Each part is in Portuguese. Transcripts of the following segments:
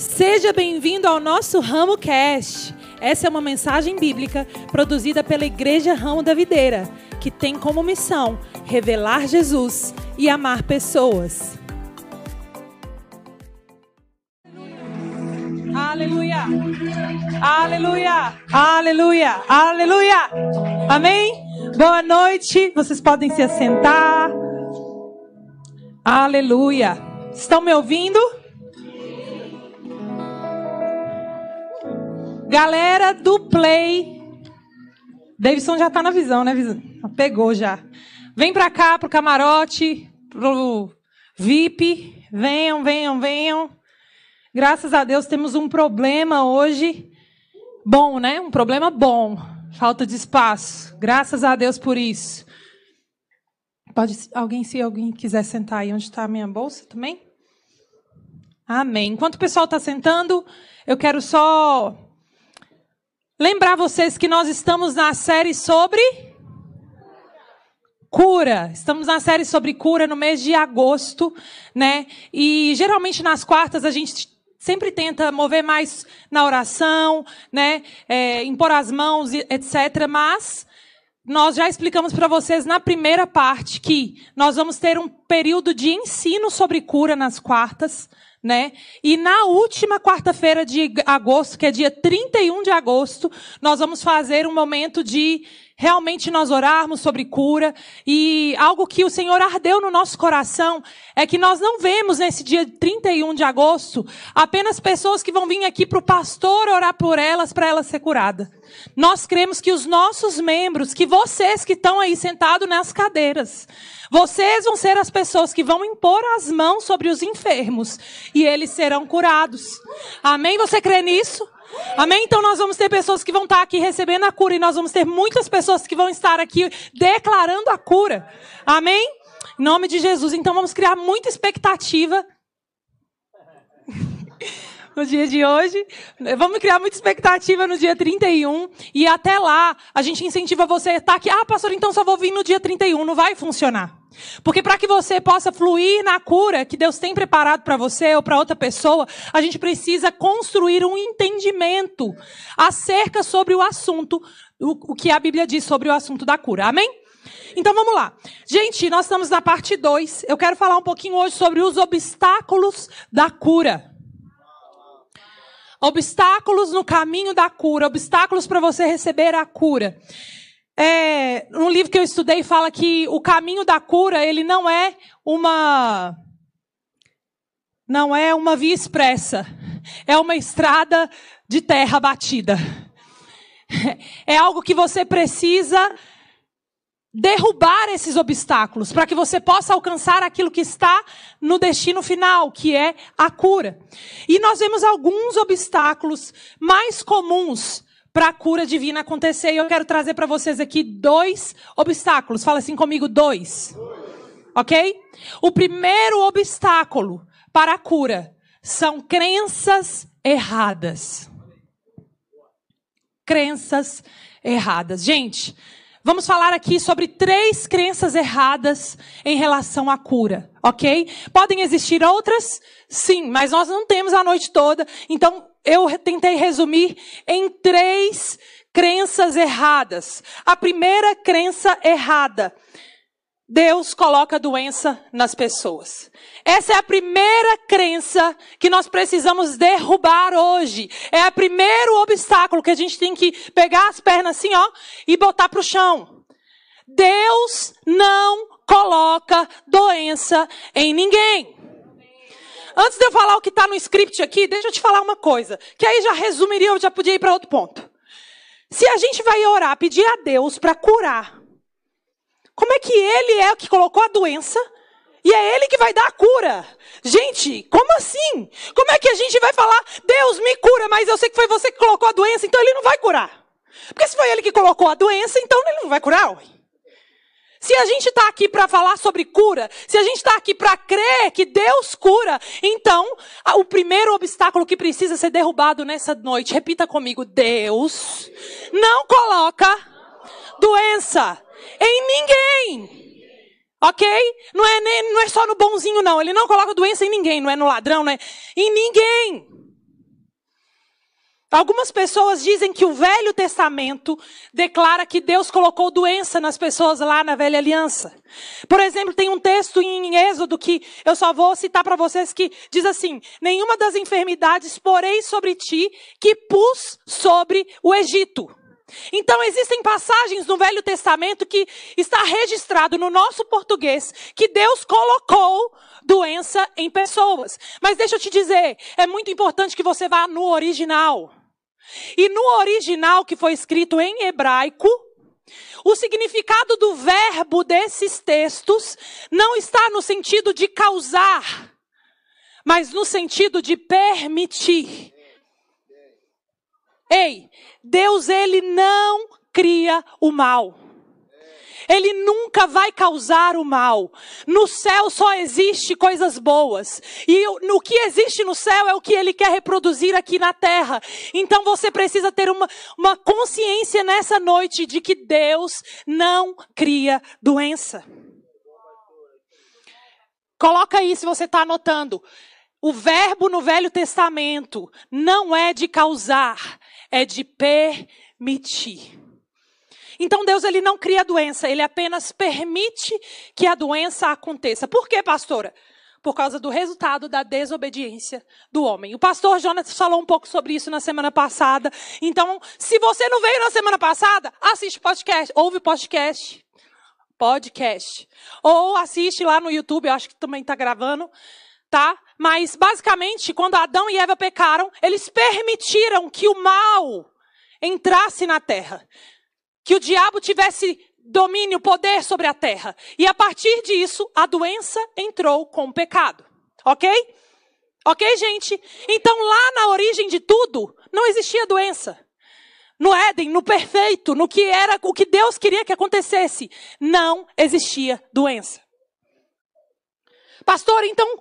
Seja bem-vindo ao nosso Ramo Cast. Essa é uma mensagem bíblica produzida pela Igreja Ramo da Videira, que tem como missão revelar Jesus e amar pessoas. Aleluia! Aleluia! Aleluia! Aleluia! Amém? Boa noite. Vocês podem se assentar. Aleluia! Estão me ouvindo? Galera do Play. Davidson já tá na visão, né? Pegou já. Vem pra cá, pro camarote, pro VIP. Venham, venham, venham. Graças a Deus temos um problema hoje. Bom, né? Um problema bom. Falta de espaço. Graças a Deus por isso. Pode alguém, se alguém quiser sentar aí onde está a minha bolsa também? Amém. Enquanto o pessoal está sentando, eu quero só lembrar vocês que nós estamos na série sobre cura. Estamos na série sobre cura no mês de agosto, né? E geralmente nas quartas a gente sempre tenta mover mais na oração, né? É, impor as mãos, etc. Mas nós já explicamos para vocês na primeira parte que nós vamos ter um período de ensino sobre cura nas quartas, né? E na última quarta-feira de agosto, que é dia 31 de agosto, nós vamos fazer um momento de realmente nós orarmos sobre cura. E algo que o Senhor ardeu no nosso coração é que nós não vemos nesse dia 31 de agosto apenas pessoas que vão vir aqui para o pastor orar por elas, para elas ser curada. Nós cremos que os nossos membros, que vocês que estão aí sentados nas cadeiras, vocês vão ser as pessoas que vão impor as mãos sobre os enfermos e eles serão curados. Amém? Você crê nisso? Amém? Então nós vamos ter pessoas que vão estar aqui recebendo a cura e nós vamos ter muitas pessoas que vão estar aqui declarando a cura. Amém? Em nome de Jesus. Então vamos criar muita expectativa no dia de hoje. Vamos criar muita expectativa no dia 31. E até lá, a gente incentiva você a estar aqui. Ah, pastor, então só vou vir no dia 31. Não vai funcionar. Porque para que você possa fluir na cura que Deus tem preparado para você ou para outra pessoa, a gente precisa construir um entendimento acerca sobre o assunto, o, o que a Bíblia diz sobre o assunto da cura. Amém? Então vamos lá. Gente, nós estamos na parte 2. Eu quero falar um pouquinho hoje sobre os obstáculos da cura. Obstáculos no caminho da cura, obstáculos para você receber a cura. É, um livro que eu estudei fala que o caminho da cura, ele não é uma não é uma via expressa, é uma estrada de terra batida. É algo que você precisa derrubar esses obstáculos para que você possa alcançar aquilo que está no destino final, que é a cura. E nós vemos alguns obstáculos mais comuns para a cura divina acontecer. E eu quero trazer para vocês aqui dois obstáculos. Fala assim comigo, dois. Ok? O primeiro obstáculo para a cura são crenças erradas. Crenças erradas. Gente, vamos falar aqui sobre três crenças erradas em relação à cura, ok? Podem existir outras? Sim, mas nós não temos a noite toda, então eu tentei resumir em três crenças erradas. A primeira crença errada. Deus coloca doença nas pessoas. Essa é a primeira crença que nós precisamos derrubar hoje. É o primeiro obstáculo que a gente tem que pegar as pernas assim, ó, e botar para o chão. Deus não coloca doença em ninguém. Antes de eu falar o que está no script aqui, deixa eu te falar uma coisa, que aí já resumiria, eu já podia ir para outro ponto. Se a gente vai orar, pedir a Deus para curar, como é que Ele é o que colocou a doença e é Ele que vai dar a cura? Gente, como assim? Como é que a gente vai falar, Deus me cura, mas eu sei que foi você que colocou a doença, então Ele não vai curar? Porque se foi Ele que colocou a doença, então Ele não vai curar. Ué. Se a gente está aqui para falar sobre cura, se a gente está aqui para crer que Deus cura, então o primeiro obstáculo que precisa ser derrubado nessa noite, repita comigo: Deus não coloca doença em ninguém. Ok? Não é, nem, não é só no bonzinho, não. Ele não coloca doença em ninguém. Não é no ladrão, não é em ninguém. Algumas pessoas dizem que o Velho Testamento declara que Deus colocou doença nas pessoas lá na Velha Aliança. Por exemplo, tem um texto em Êxodo que eu só vou citar para vocês que diz assim: Nenhuma das enfermidades porei sobre ti que pus sobre o Egito. Então existem passagens no Velho Testamento que está registrado no nosso português que Deus colocou doença em pessoas. Mas deixa eu te dizer, é muito importante que você vá no original. E no original que foi escrito em hebraico, o significado do verbo desses textos não está no sentido de causar, mas no sentido de permitir. Ei, Deus ele não cria o mal. Ele nunca vai causar o mal. No céu só existe coisas boas. E o que existe no céu é o que ele quer reproduzir aqui na terra. Então você precisa ter uma, uma consciência nessa noite de que Deus não cria doença. Coloca aí se você está anotando. O verbo no Velho Testamento não é de causar, é de permitir. Então Deus ele não cria doença, ele apenas permite que a doença aconteça. Por quê, pastora? Por causa do resultado da desobediência do homem. O pastor Jonas falou um pouco sobre isso na semana passada. Então, se você não veio na semana passada, assiste podcast, ouve podcast. Podcast. Ou assiste lá no YouTube, eu acho que também está gravando, tá? Mas, basicamente, quando Adão e Eva pecaram, eles permitiram que o mal entrasse na terra que o diabo tivesse domínio, poder sobre a terra. E a partir disso, a doença entrou com o pecado. Ok? Ok, gente? Então, lá na origem de tudo, não existia doença. No Éden, no perfeito, no que era o que Deus queria que acontecesse, não existia doença. Pastor, então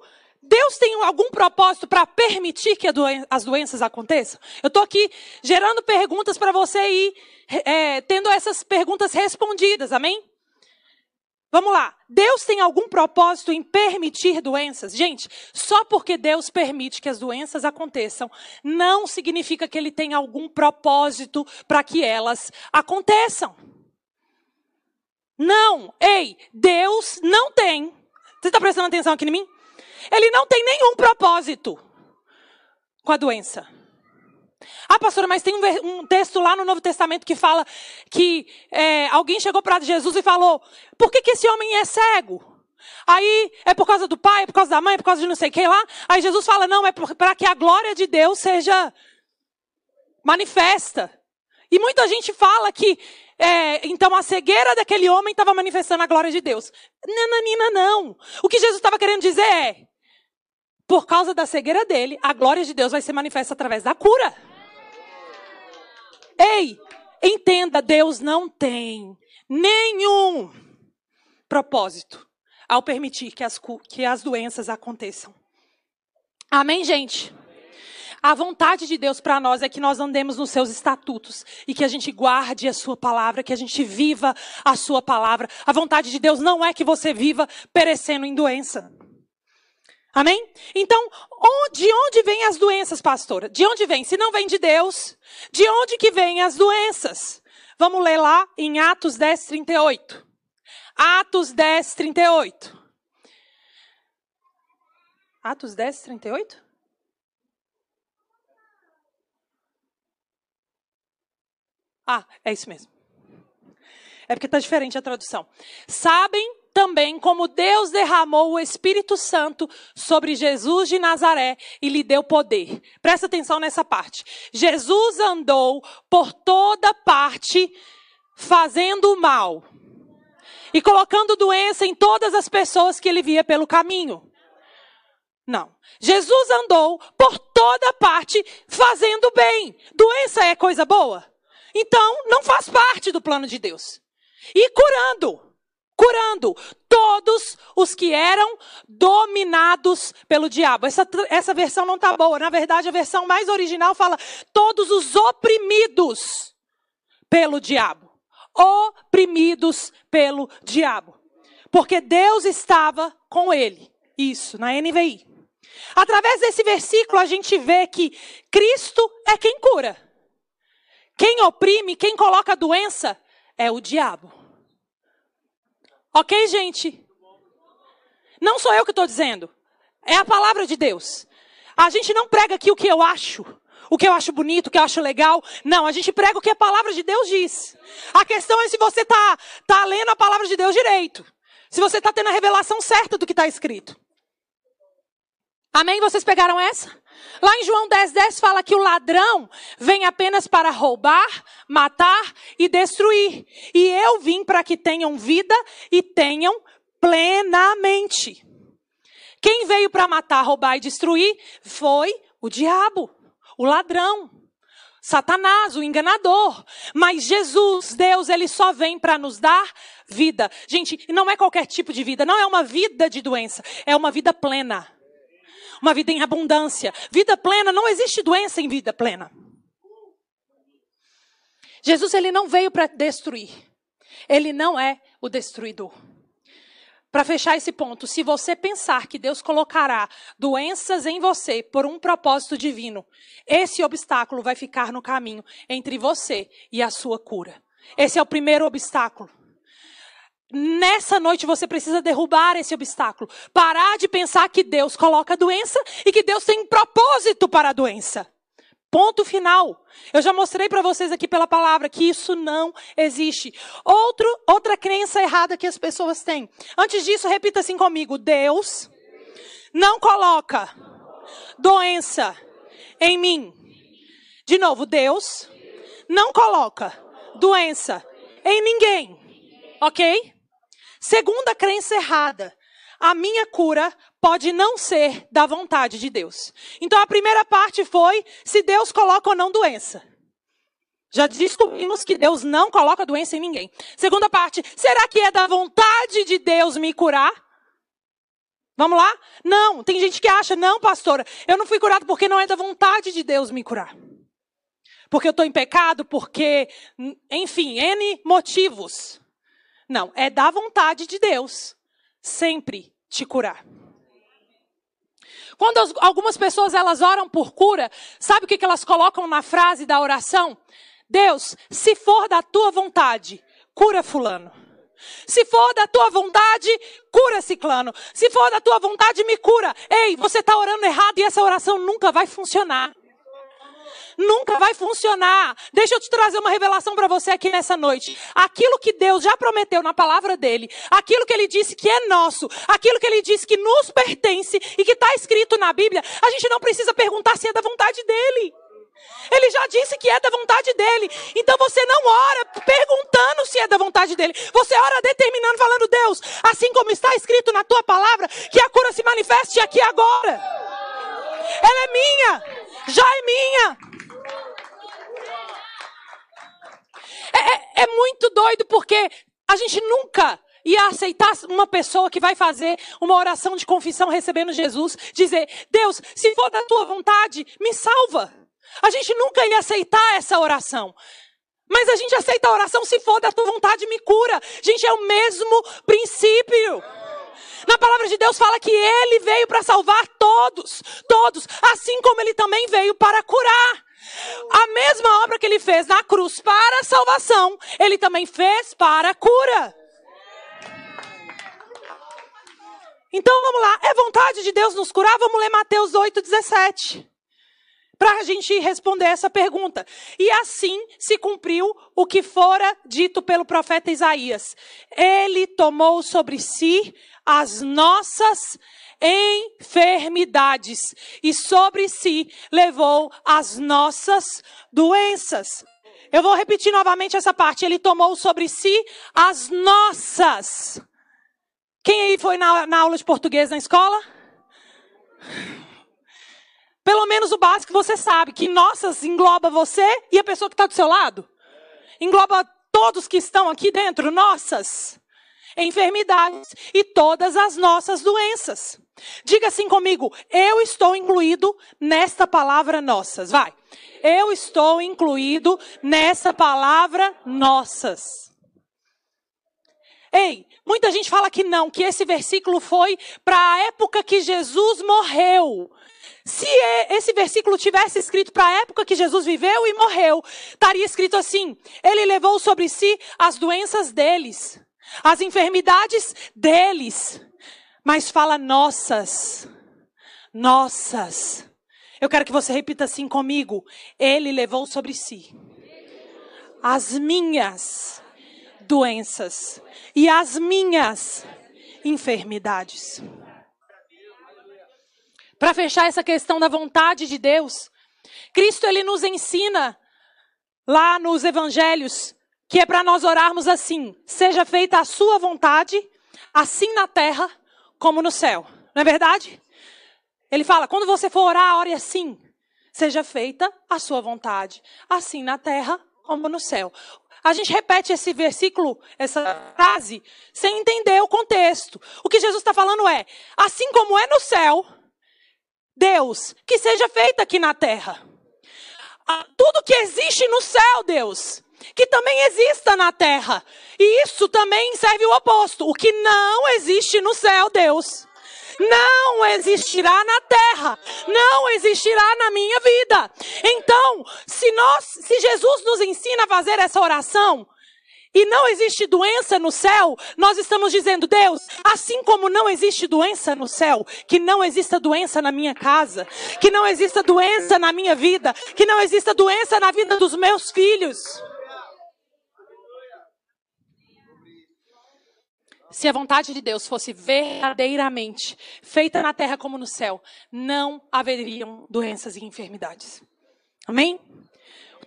Deus tem algum propósito para permitir que doen as doenças aconteçam? Eu estou aqui gerando perguntas para você ir é, tendo essas perguntas respondidas, amém? Vamos lá. Deus tem algum propósito em permitir doenças? Gente, só porque Deus permite que as doenças aconteçam, não significa que Ele tem algum propósito para que elas aconteçam. Não. Ei, Deus não tem. Você está prestando atenção aqui em mim? Ele não tem nenhum propósito com a doença. Ah, pastora, mas tem um, texto lá no Novo Testamento que fala que é, alguém chegou para Jesus e falou: por que, que esse homem é cego? Aí é por causa do pai, é por causa da mãe, é por causa de não sei quem lá. Aí Jesus fala: não, é para que a glória de Deus seja manifesta. E muita gente fala que é, então a cegueira daquele homem estava manifestando a glória de Deus. Nananina, não. O que Jesus estava querendo dizer é: por causa da cegueira dele, a glória de Deus vai ser manifesta através da cura. Ei, entenda, Deus não tem nenhum propósito ao permitir que as, que as doenças aconteçam. Amém, gente? A vontade de Deus para nós é que nós andemos nos seus estatutos e que a gente guarde a sua palavra, que a gente viva a sua palavra. A vontade de Deus não é que você viva perecendo em doença. Amém? Então, de onde vêm as doenças, pastora? De onde vem? Se não vem de Deus, de onde que vêm as doenças? Vamos ler lá em Atos 10, 38. Atos 10, 38. Atos 10, 38? Ah, é isso mesmo. É porque está diferente a tradução. Sabem também como Deus derramou o Espírito Santo sobre Jesus de Nazaré e lhe deu poder. Presta atenção nessa parte. Jesus andou por toda parte fazendo o mal e colocando doença em todas as pessoas que ele via pelo caminho. Não. Jesus andou por toda parte fazendo bem. Doença é coisa boa? Então, não faz parte do plano de Deus. E curando curando todos os que eram dominados pelo diabo. Essa, essa versão não está boa. Na verdade, a versão mais original fala todos os oprimidos pelo diabo. Oprimidos pelo diabo. Porque Deus estava com ele. Isso, na NVI. Através desse versículo, a gente vê que Cristo é quem cura. Quem oprime, quem coloca a doença é o diabo. Ok, gente? Não sou eu que estou dizendo. É a palavra de Deus. A gente não prega aqui o que eu acho, o que eu acho bonito, o que eu acho legal. Não, a gente prega o que a palavra de Deus diz. A questão é se você está tá lendo a palavra de Deus direito. Se você está tendo a revelação certa do que está escrito. Amém? Vocês pegaram essa? Lá em João 10, 10 fala que o ladrão vem apenas para roubar, matar e destruir. E eu vim para que tenham vida e tenham plenamente. Quem veio para matar, roubar e destruir foi o diabo, o ladrão. Satanás, o enganador. Mas Jesus, Deus, ele só vem para nos dar vida. Gente, não é qualquer tipo de vida, não é uma vida de doença, é uma vida plena uma vida em abundância. Vida plena, não existe doença em vida plena. Jesus ele não veio para destruir. Ele não é o destruidor. Para fechar esse ponto, se você pensar que Deus colocará doenças em você por um propósito divino, esse obstáculo vai ficar no caminho entre você e a sua cura. Esse é o primeiro obstáculo. Nessa noite você precisa derrubar esse obstáculo. Parar de pensar que Deus coloca a doença e que Deus tem um propósito para a doença. Ponto final. Eu já mostrei para vocês aqui pela palavra que isso não existe. Outro, outra crença errada que as pessoas têm. Antes disso, repita assim comigo: Deus não coloca doença em mim. De novo, Deus não coloca doença em ninguém. Ok? Segunda crença errada. A minha cura pode não ser da vontade de Deus. Então a primeira parte foi se Deus coloca ou não doença. Já descobrimos que Deus não coloca doença em ninguém. Segunda parte, será que é da vontade de Deus me curar? Vamos lá? Não, tem gente que acha, não, pastora, eu não fui curado porque não é da vontade de Deus me curar. Porque eu estou em pecado, porque, enfim, N motivos. Não, é da vontade de Deus sempre te curar. Quando as, algumas pessoas elas oram por cura, sabe o que, que elas colocam na frase da oração? Deus, se for da tua vontade, cura fulano. Se for da tua vontade, cura ciclano. Se for da tua vontade, me cura. Ei, você está orando errado e essa oração nunca vai funcionar nunca vai funcionar. Deixa eu te trazer uma revelação para você aqui nessa noite. Aquilo que Deus já prometeu na palavra dele, aquilo que ele disse que é nosso, aquilo que ele disse que nos pertence e que está escrito na Bíblia, a gente não precisa perguntar se é da vontade dele. Ele já disse que é da vontade dele. Então você não ora perguntando se é da vontade dele. Você ora determinando, falando, Deus, assim como está escrito na tua palavra, que a cura se manifeste aqui agora. Ela é minha, já é minha. É, é, é muito doido porque a gente nunca ia aceitar uma pessoa que vai fazer uma oração de confissão recebendo Jesus, dizer: Deus, se for da tua vontade, me salva. A gente nunca ia aceitar essa oração. Mas a gente aceita a oração se for da tua vontade, me cura. Gente, é o mesmo princípio. Na palavra de Deus fala que ele veio para salvar todos, todos, assim como ele também veio para curar. A mesma obra que ele fez na cruz para a salvação, ele também fez para a cura. Então vamos lá, é vontade de Deus nos curar? Vamos ler Mateus 8,17. Para a gente responder essa pergunta. E assim se cumpriu o que fora dito pelo profeta Isaías. Ele tomou sobre si as nossas enfermidades e sobre si levou as nossas doenças. Eu vou repetir novamente essa parte. Ele tomou sobre si as nossas. Quem aí foi na, na aula de português na escola? Pelo menos o básico você sabe que nossas engloba você e a pessoa que está do seu lado. Engloba todos que estão aqui dentro, nossas enfermidades e todas as nossas doenças. Diga assim comigo, eu estou incluído nesta palavra nossas. Vai. Eu estou incluído nessa palavra nossas. Ei, muita gente fala que não, que esse versículo foi para a época que Jesus morreu. Se esse versículo tivesse escrito para a época que Jesus viveu e morreu, estaria escrito assim: Ele levou sobre si as doenças deles, as enfermidades deles, mas fala nossas, nossas. Eu quero que você repita assim comigo: Ele levou sobre si as minhas doenças e as minhas enfermidades. Para fechar essa questão da vontade de Deus, Cristo ele nos ensina lá nos evangelhos que é para nós orarmos assim: seja feita a sua vontade, assim na terra como no céu. Não é verdade? Ele fala: quando você for orar, ore assim: seja feita a sua vontade, assim na terra como no céu. A gente repete esse versículo, essa frase, sem entender o contexto. O que Jesus está falando é: assim como é no céu, Deus, que seja feita aqui na terra. Ah, tudo que existe no céu, Deus, que também exista na terra. E isso também serve o oposto. O que não existe no céu, Deus, não existirá na terra, não existirá na minha vida. Então, se nós, se Jesus nos ensina a fazer essa oração, e não existe doença no céu, nós estamos dizendo, Deus, assim como não existe doença no céu, que não exista doença na minha casa, que não exista doença na minha vida, que não exista doença na vida dos meus filhos. Se a vontade de Deus fosse verdadeiramente feita na terra como no céu, não haveriam doenças e enfermidades. Amém?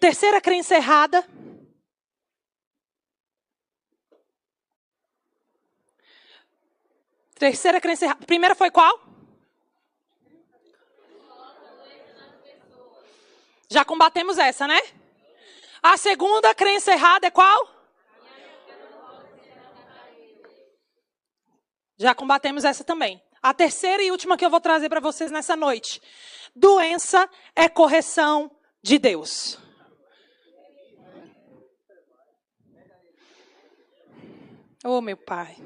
Terceira crença errada. Terceira crença errada. Primeira foi qual? Já combatemos essa, né? A segunda crença errada é qual? Já combatemos essa também. A terceira e última que eu vou trazer para vocês nessa noite. Doença é correção de Deus. Oh, meu pai.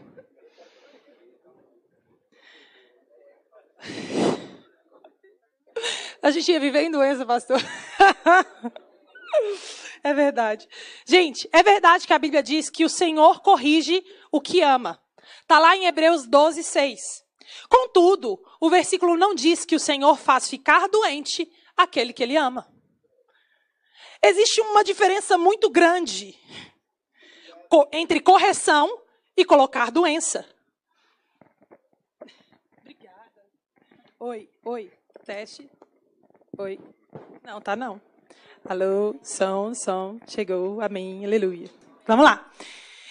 A gente ia viver em doença, pastor. É verdade. Gente, é verdade que a Bíblia diz que o Senhor corrige o que ama. Está lá em Hebreus 12, 6. Contudo, o versículo não diz que o Senhor faz ficar doente aquele que ele ama. Existe uma diferença muito grande entre correção e colocar doença. Obrigada. Oi, oi, teste. Oi. Não, tá não. Alô, som, som, chegou, amém, aleluia. Vamos lá.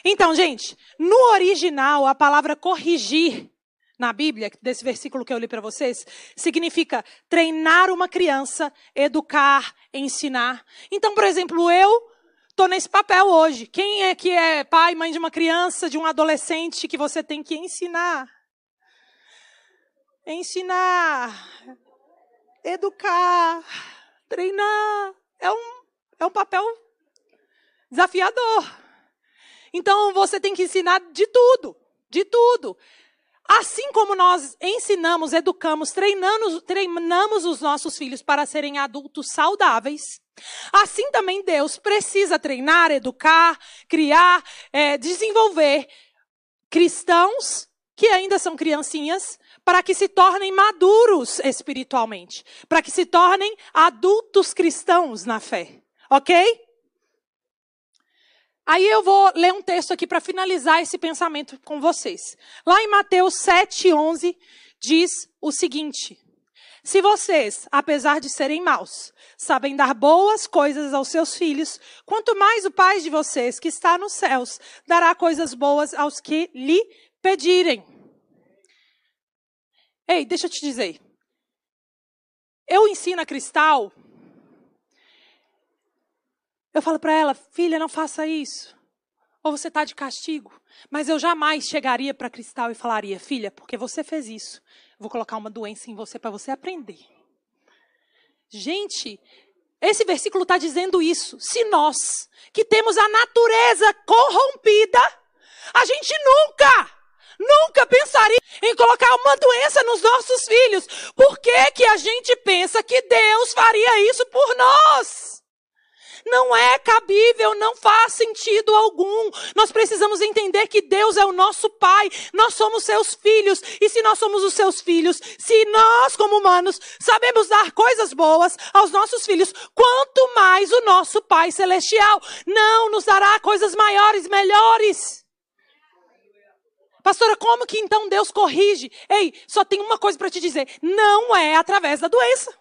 Então, gente, no original, a palavra corrigir na Bíblia, desse versículo que eu li para vocês, significa treinar uma criança, educar, ensinar. Então, por exemplo, eu estou nesse papel hoje. Quem é que é pai, mãe de uma criança, de um adolescente que você tem que ensinar? Ensinar, educar, treinar. É um, é um papel desafiador. Então você tem que ensinar de tudo, de tudo. Assim como nós ensinamos, educamos, treinamos, treinamos os nossos filhos para serem adultos saudáveis, assim também Deus precisa treinar, educar, criar, é, desenvolver cristãos que ainda são criancinhas, para que se tornem maduros espiritualmente, para que se tornem adultos cristãos na fé. Ok? Aí eu vou ler um texto aqui para finalizar esse pensamento com vocês. Lá em Mateus 7:11 diz o seguinte: Se vocês, apesar de serem maus, sabem dar boas coisas aos seus filhos, quanto mais o Pai de vocês, que está nos céus, dará coisas boas aos que lhe pedirem. Ei, deixa eu te dizer. Eu ensino a Cristal eu falo para ela, filha, não faça isso. Ou você está de castigo. Mas eu jamais chegaria para Cristal e falaria, filha, porque você fez isso, vou colocar uma doença em você para você aprender. Gente, esse versículo está dizendo isso. Se nós, que temos a natureza corrompida, A gente nunca, nunca pensaria em colocar uma doença nos nossos filhos. Por que, que a gente pensa que Deus faria isso por nós? Não é cabível, não faz sentido algum. Nós precisamos entender que Deus é o nosso Pai, nós somos seus filhos, e se nós somos os seus filhos, se nós, como humanos, sabemos dar coisas boas aos nossos filhos, quanto mais o nosso Pai Celestial não nos dará coisas maiores, melhores. Pastora, como que então Deus corrige? Ei, só tem uma coisa para te dizer: não é através da doença.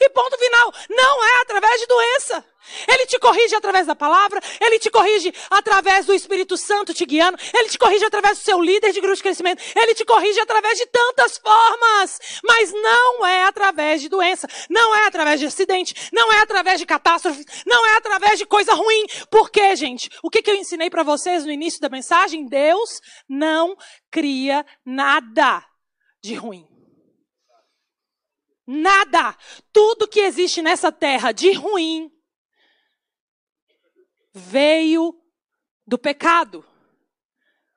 E ponto final, não é através de doença. Ele te corrige através da palavra, ele te corrige através do Espírito Santo te guiando, ele te corrige através do seu líder de grupo de crescimento, ele te corrige através de tantas formas, mas não é através de doença, não é através de acidente, não é através de catástrofe, não é através de coisa ruim. Por quê, gente? O que, que eu ensinei para vocês no início da mensagem? Deus não cria nada de ruim. Nada. Tudo que existe nessa terra de ruim veio do pecado.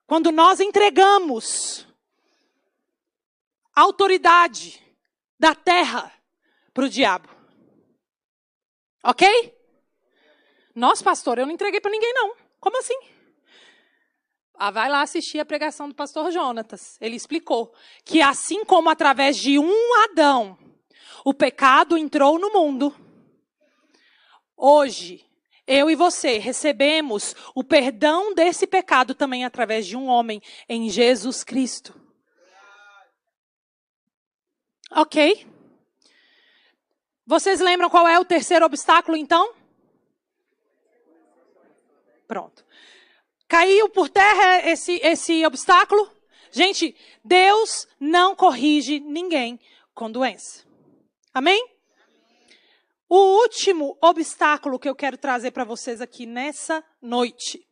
Quando nós entregamos a autoridade da terra para o diabo. Ok? Nossa, pastor, eu não entreguei para ninguém, não. Como assim? Ah, vai lá assistir a pregação do pastor Jonatas. Ele explicou que assim como através de um Adão o pecado entrou no mundo, hoje eu e você recebemos o perdão desse pecado também através de um homem em Jesus Cristo. Ok? Vocês lembram qual é o terceiro obstáculo então? Pronto. Caiu por terra esse, esse obstáculo? Gente, Deus não corrige ninguém com doença. Amém? O último obstáculo que eu quero trazer para vocês aqui nessa noite.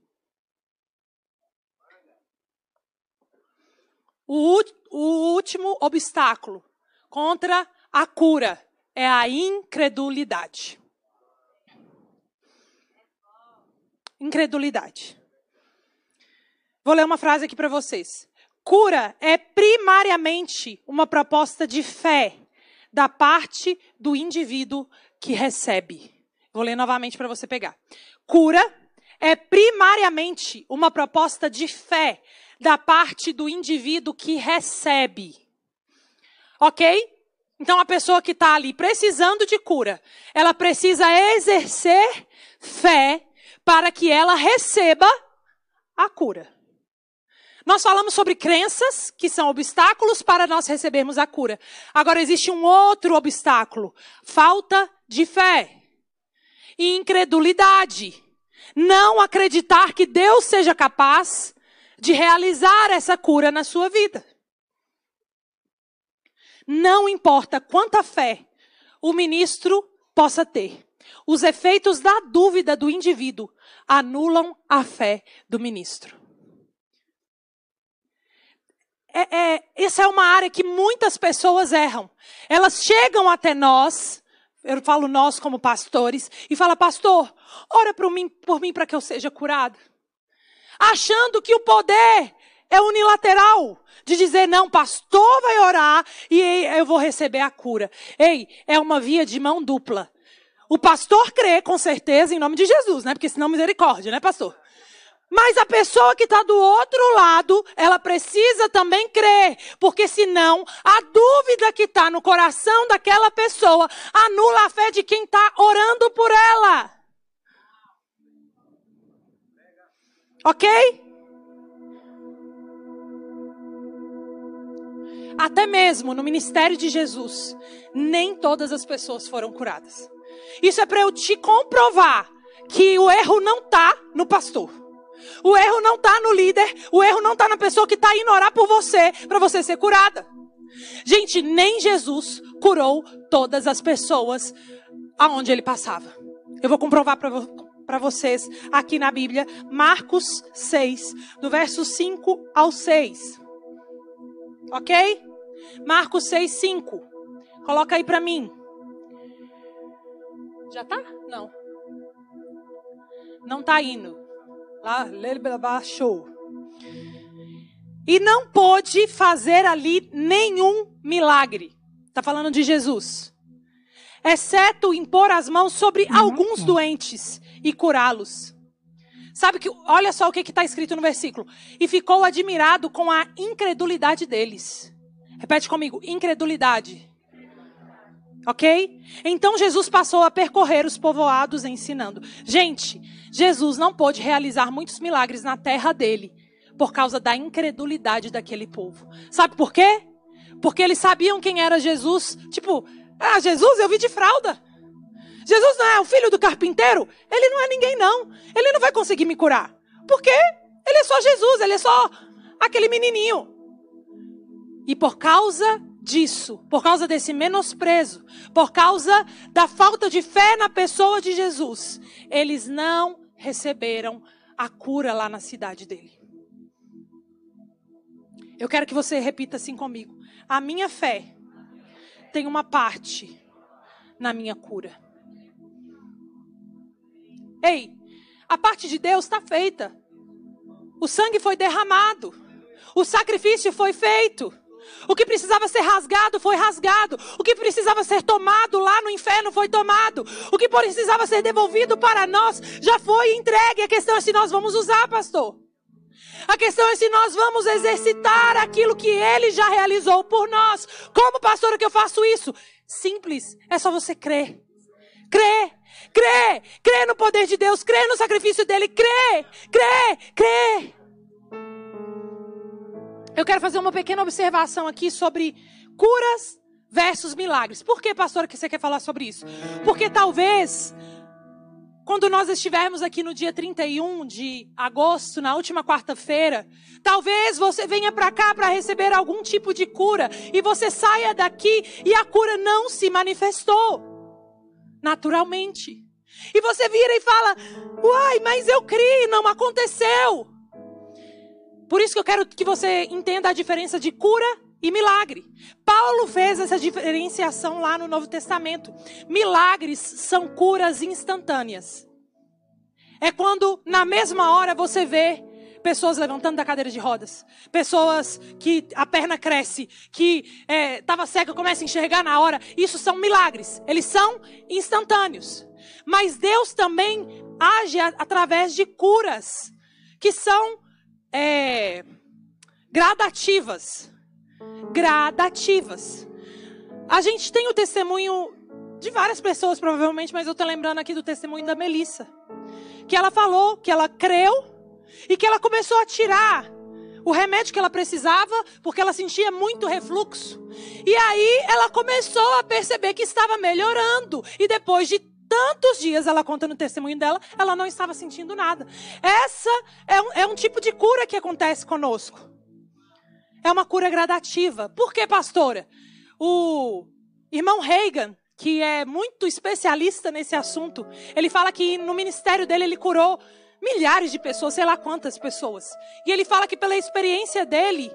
O, o último obstáculo contra a cura é a incredulidade. Incredulidade. Vou ler uma frase aqui para vocês. Cura é primariamente uma proposta de fé da parte do indivíduo que recebe. Vou ler novamente para você pegar. Cura é primariamente uma proposta de fé da parte do indivíduo que recebe. Ok? Então a pessoa que está ali precisando de cura, ela precisa exercer fé para que ela receba a cura. Nós falamos sobre crenças, que são obstáculos para nós recebermos a cura. Agora existe um outro obstáculo: falta de fé e incredulidade. Não acreditar que Deus seja capaz de realizar essa cura na sua vida. Não importa quanta fé o ministro possa ter, os efeitos da dúvida do indivíduo anulam a fé do ministro é, é, essa é uma área que muitas pessoas erram. Elas chegam até nós, eu falo nós como pastores, e fala, pastor, ora por mim, por mim para que eu seja curado. Achando que o poder é unilateral. De dizer, não, pastor vai orar e eu vou receber a cura. Ei, é uma via de mão dupla. O pastor crê, com certeza, em nome de Jesus, né? Porque senão misericórdia, né, pastor? Mas a pessoa que está do outro lado, ela precisa também crer, porque senão a dúvida que está no coração daquela pessoa anula a fé de quem está orando por ela. Ok? Até mesmo no ministério de Jesus, nem todas as pessoas foram curadas. Isso é para eu te comprovar que o erro não está no pastor. O erro não está no líder, o erro não está na pessoa que está indo orar por você, para você ser curada. Gente, nem Jesus curou todas as pessoas aonde ele passava. Eu vou comprovar para vocês aqui na Bíblia, Marcos 6, do verso 5 ao 6. Ok? Marcos 6, 5. Coloca aí para mim. Já tá? Não. Não tá indo. Lá, show. E não pôde fazer ali nenhum milagre. Está falando de Jesus. Exceto impor as mãos sobre uhum. alguns doentes e curá-los. Sabe que, olha só o que está escrito no versículo. E ficou admirado com a incredulidade deles. Repete comigo: incredulidade. Ok? Então Jesus passou a percorrer os povoados ensinando. Gente, Jesus não pôde realizar muitos milagres na terra dele por causa da incredulidade daquele povo. Sabe por quê? Porque eles sabiam quem era Jesus. Tipo, ah, Jesus, eu vi de fralda. Jesus não é o filho do carpinteiro? Ele não é ninguém, não. Ele não vai conseguir me curar. Por quê? Ele é só Jesus, ele é só aquele menininho. E por causa disso, por causa desse menosprezo, por causa da falta de fé na pessoa de Jesus, eles não receberam a cura lá na cidade dele. Eu quero que você repita assim comigo. A minha fé tem uma parte na minha cura. Ei, a parte de Deus está feita. O sangue foi derramado. O sacrifício foi feito. O que precisava ser rasgado foi rasgado. O que precisava ser tomado lá no inferno foi tomado. O que precisava ser devolvido para nós já foi entregue. A questão é se nós vamos usar, pastor. A questão é se nós vamos exercitar aquilo que ele já realizou por nós. Como pastor que eu faço isso? Simples, é só você crer. Crer, crer, crer no poder de Deus, crer no sacrifício dele, crer, crer, crer. Eu quero fazer uma pequena observação aqui sobre curas versus milagres. Por que, pastora, que você quer falar sobre isso? Porque talvez quando nós estivermos aqui no dia 31 de agosto, na última quarta-feira, talvez você venha para cá para receber algum tipo de cura e você saia daqui e a cura não se manifestou naturalmente. E você vira e fala: Uai, mas eu criei, não aconteceu. Por isso que eu quero que você entenda a diferença de cura e milagre. Paulo fez essa diferenciação lá no Novo Testamento. Milagres são curas instantâneas. É quando na mesma hora você vê pessoas levantando da cadeira de rodas, pessoas que a perna cresce, que estava é, cega começa a enxergar na hora. Isso são milagres. Eles são instantâneos. Mas Deus também age através de curas que são é, gradativas. Gradativas. A gente tem o testemunho de várias pessoas, provavelmente, mas eu estou lembrando aqui do testemunho da Melissa. Que ela falou que ela creu e que ela começou a tirar o remédio que ela precisava, porque ela sentia muito refluxo. E aí ela começou a perceber que estava melhorando. E depois de tantos dias, ela conta no testemunho dela, ela não estava sentindo nada. Essa é um, é um tipo de cura que acontece conosco. É uma cura gradativa. Por que, pastora? O irmão Reagan, que é muito especialista nesse assunto, ele fala que no ministério dele ele curou milhares de pessoas, sei lá quantas pessoas. E ele fala que pela experiência dele,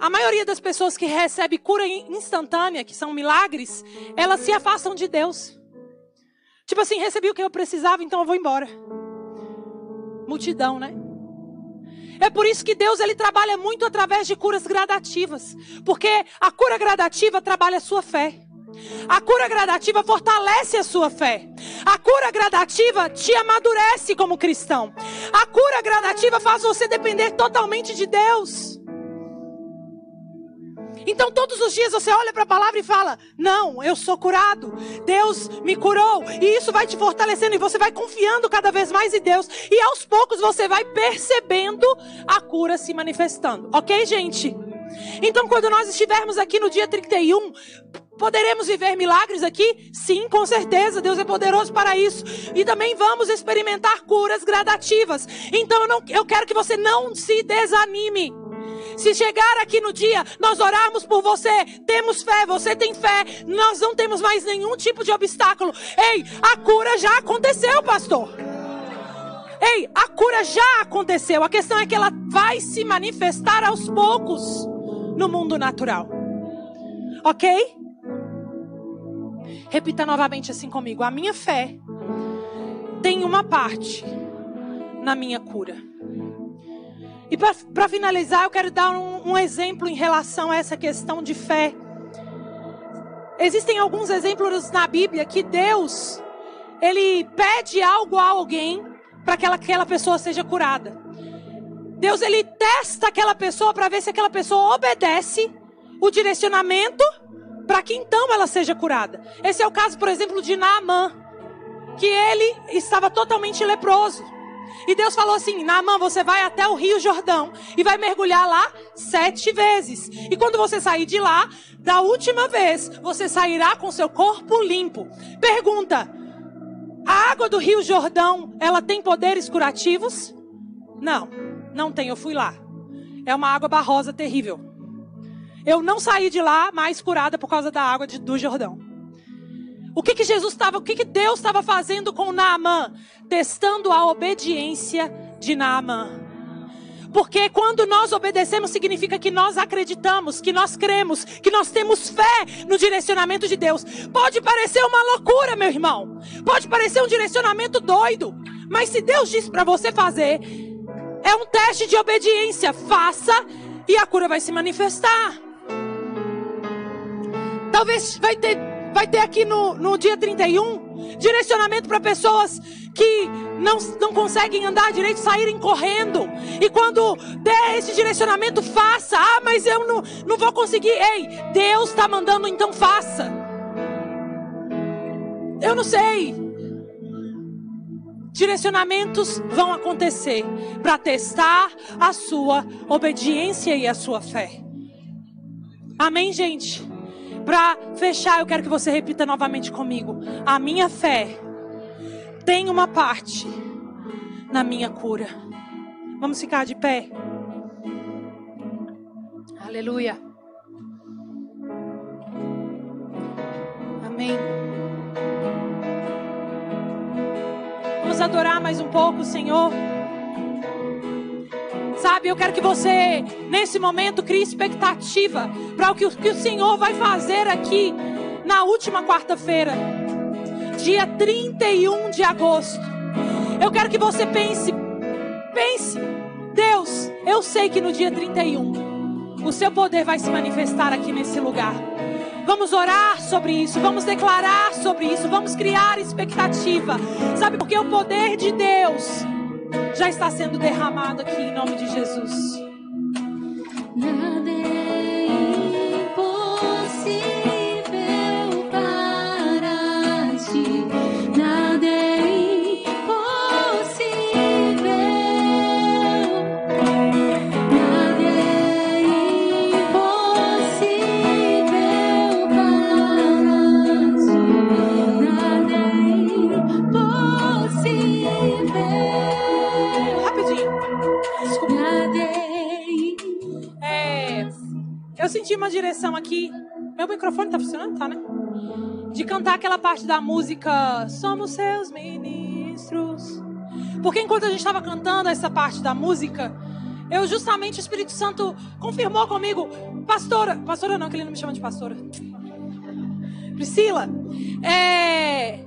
a maioria das pessoas que recebe cura instantânea, que são milagres, elas se afastam de Deus. Tipo assim, recebi o que eu precisava, então eu vou embora. Multidão, né? É por isso que Deus ele trabalha muito através de curas gradativas, porque a cura gradativa trabalha a sua fé. A cura gradativa fortalece a sua fé. A cura gradativa te amadurece como cristão. A cura gradativa faz você depender totalmente de Deus. Então todos os dias você olha para a palavra e fala: Não, eu sou curado. Deus me curou. E isso vai te fortalecendo e você vai confiando cada vez mais em Deus. E aos poucos você vai percebendo a cura se manifestando. Ok, gente? Então quando nós estivermos aqui no dia 31, Poderemos viver milagres aqui? Sim, com certeza. Deus é poderoso para isso. E também vamos experimentar curas gradativas. Então eu, não, eu quero que você não se desanime. Se chegar aqui no dia, nós orarmos por você, temos fé, você tem fé, nós não temos mais nenhum tipo de obstáculo. Ei, a cura já aconteceu, pastor. Ei, a cura já aconteceu. A questão é que ela vai se manifestar aos poucos no mundo natural. Ok? Repita novamente assim comigo: a minha fé tem uma parte na minha cura. E para finalizar, eu quero dar um, um exemplo em relação a essa questão de fé. Existem alguns exemplos na Bíblia que Deus, ele pede algo a alguém para que aquela, pessoa seja curada. Deus, ele testa aquela pessoa para ver se aquela pessoa obedece o direcionamento para que então ela seja curada. Esse é o caso, por exemplo, de Naamã, que ele estava totalmente leproso. E Deus falou assim: Naamã, você vai até o Rio Jordão e vai mergulhar lá sete vezes. E quando você sair de lá, da última vez, você sairá com seu corpo limpo. Pergunta: a água do Rio Jordão, ela tem poderes curativos? Não, não tem. Eu fui lá. É uma água barrosa terrível. Eu não saí de lá mais curada por causa da água de, do Jordão. O que, que Jesus estava, o que, que Deus estava fazendo com Naamã? Testando a obediência de Naamã. Porque quando nós obedecemos, significa que nós acreditamos, que nós cremos, que nós temos fé no direcionamento de Deus. Pode parecer uma loucura, meu irmão. Pode parecer um direcionamento doido. Mas se Deus diz para você fazer, é um teste de obediência. Faça e a cura vai se manifestar. Talvez vai ter vai ter aqui no, no dia 31 direcionamento para pessoas que não, não conseguem andar direito, saírem correndo. E quando der esse direcionamento, faça. Ah, mas eu não, não vou conseguir. Ei, Deus está mandando, então faça. Eu não sei. Direcionamentos vão acontecer para testar a sua obediência e a sua fé. Amém, gente? Para fechar, eu quero que você repita novamente comigo. A minha fé tem uma parte na minha cura. Vamos ficar de pé. Aleluia. Amém. Vamos adorar mais um pouco, Senhor. Sabe, eu quero que você, nesse momento, crie expectativa para o que, que o Senhor vai fazer aqui na última quarta-feira, dia 31 de agosto. Eu quero que você pense, pense, Deus, eu sei que no dia 31 o seu poder vai se manifestar aqui nesse lugar. Vamos orar sobre isso, vamos declarar sobre isso, vamos criar expectativa. Sabe, porque o poder de Deus já está sendo derramado aqui em nome de Jesus. Eu senti uma direção aqui. Meu microfone tá funcionando? Tá, né? De cantar aquela parte da música Somos seus ministros. Porque enquanto a gente estava cantando essa parte da música, eu justamente o Espírito Santo confirmou comigo, pastora, pastora não, que ele não me chama de pastora. Priscila, é,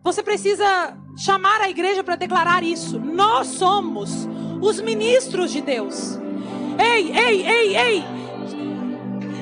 você precisa chamar a igreja para declarar isso. Nós somos os ministros de Deus. Ei, ei, ei, ei.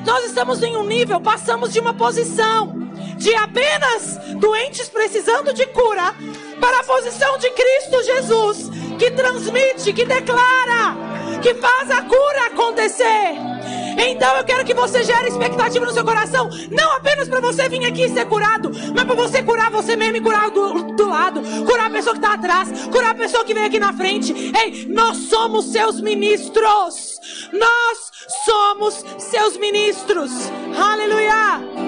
Nós estamos em um nível, passamos de uma posição de apenas doentes precisando de cura para a posição de Cristo Jesus, que transmite, que declara, que faz a cura acontecer. Então eu quero que você gere expectativa no seu coração, não apenas para você vir aqui e ser curado, mas para você curar você mesmo e curar do, do lado, curar a pessoa que está atrás, curar a pessoa que vem aqui na frente. Ei, nós somos seus ministros. Nós somos seus ministros. Aleluia.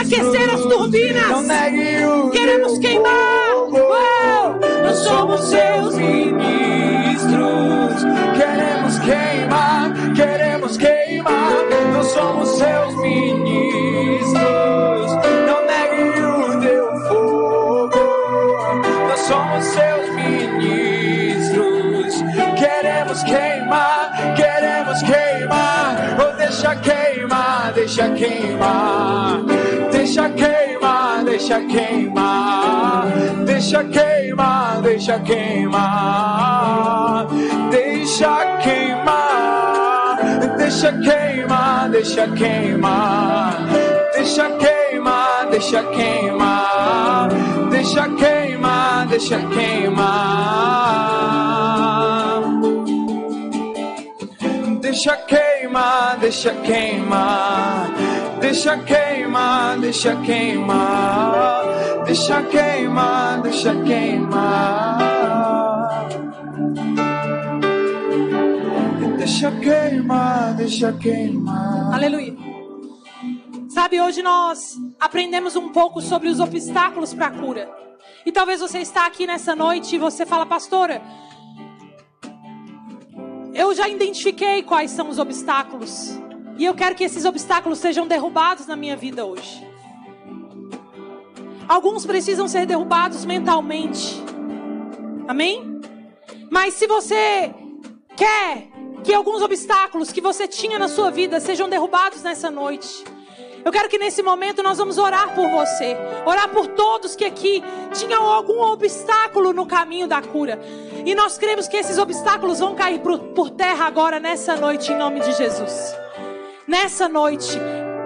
aquecer as turbinas. Queremos queimar. Nós somos seus ministros. Queremos queimar, queremos queimar. Nós somos seus ministros. Não negue o teu fogo. Nós somos seus ministros. Queremos queimar, queremos queimar. Oh, deixa queimar, deixa queimar deixa queimar. Deixa queimar, deixa queimar. Deixa queimar. Deixa queimar, deixa queimar. Deixa queimar, deixa queimar. Deixa queimar, deixa queimar. Deixa queimar, deixa queimar. Deixa queimar, deixa queimar. Deixa queimar, deixa queimar. Deixa queimar, deixa queimar. Aleluia. Sabe, hoje nós aprendemos um pouco sobre os obstáculos para a cura. E talvez você está aqui nessa noite e você fala, pastora, eu já identifiquei quais são os obstáculos. E eu quero que esses obstáculos sejam derrubados na minha vida hoje. Alguns precisam ser derrubados mentalmente. Amém? Mas se você quer que alguns obstáculos que você tinha na sua vida sejam derrubados nessa noite, eu quero que nesse momento nós vamos orar por você, orar por todos que aqui tinham algum obstáculo no caminho da cura. E nós cremos que esses obstáculos vão cair por, terra agora, nessa noite, em nome de Jesus. Nessa noite,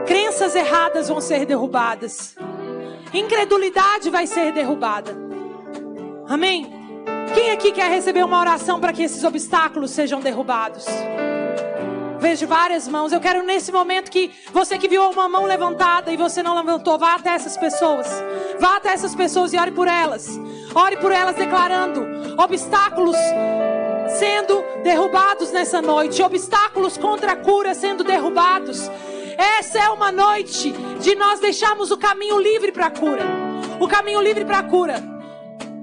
crenças erradas vão ser derrubadas, incredulidade vai ser derrubada. Amém? Quem aqui quer receber uma oração para que esses obstáculos sejam derrubados? Vejo várias mãos. Eu quero nesse momento que você que viu uma mão levantada e você não levantou, vá até essas pessoas. Vá até essas pessoas e ore por elas. Ore por elas declarando obstáculos sendo derrubados nessa noite, obstáculos contra a cura sendo derrubados. Essa é uma noite de nós deixarmos o caminho livre para a cura. O caminho livre para a cura.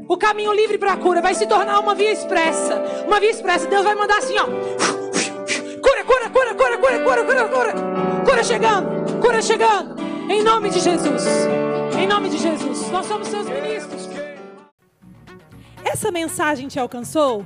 O caminho livre para a cura vai se tornar uma via expressa. Uma via expressa. Deus vai mandar assim, ó. Cura, cura, cura, cura, cura, cura, cura, cura. Cura chegando, cura chegando. Em nome de Jesus. Em nome de Jesus. Nós somos seus ministros. Essa mensagem te alcançou?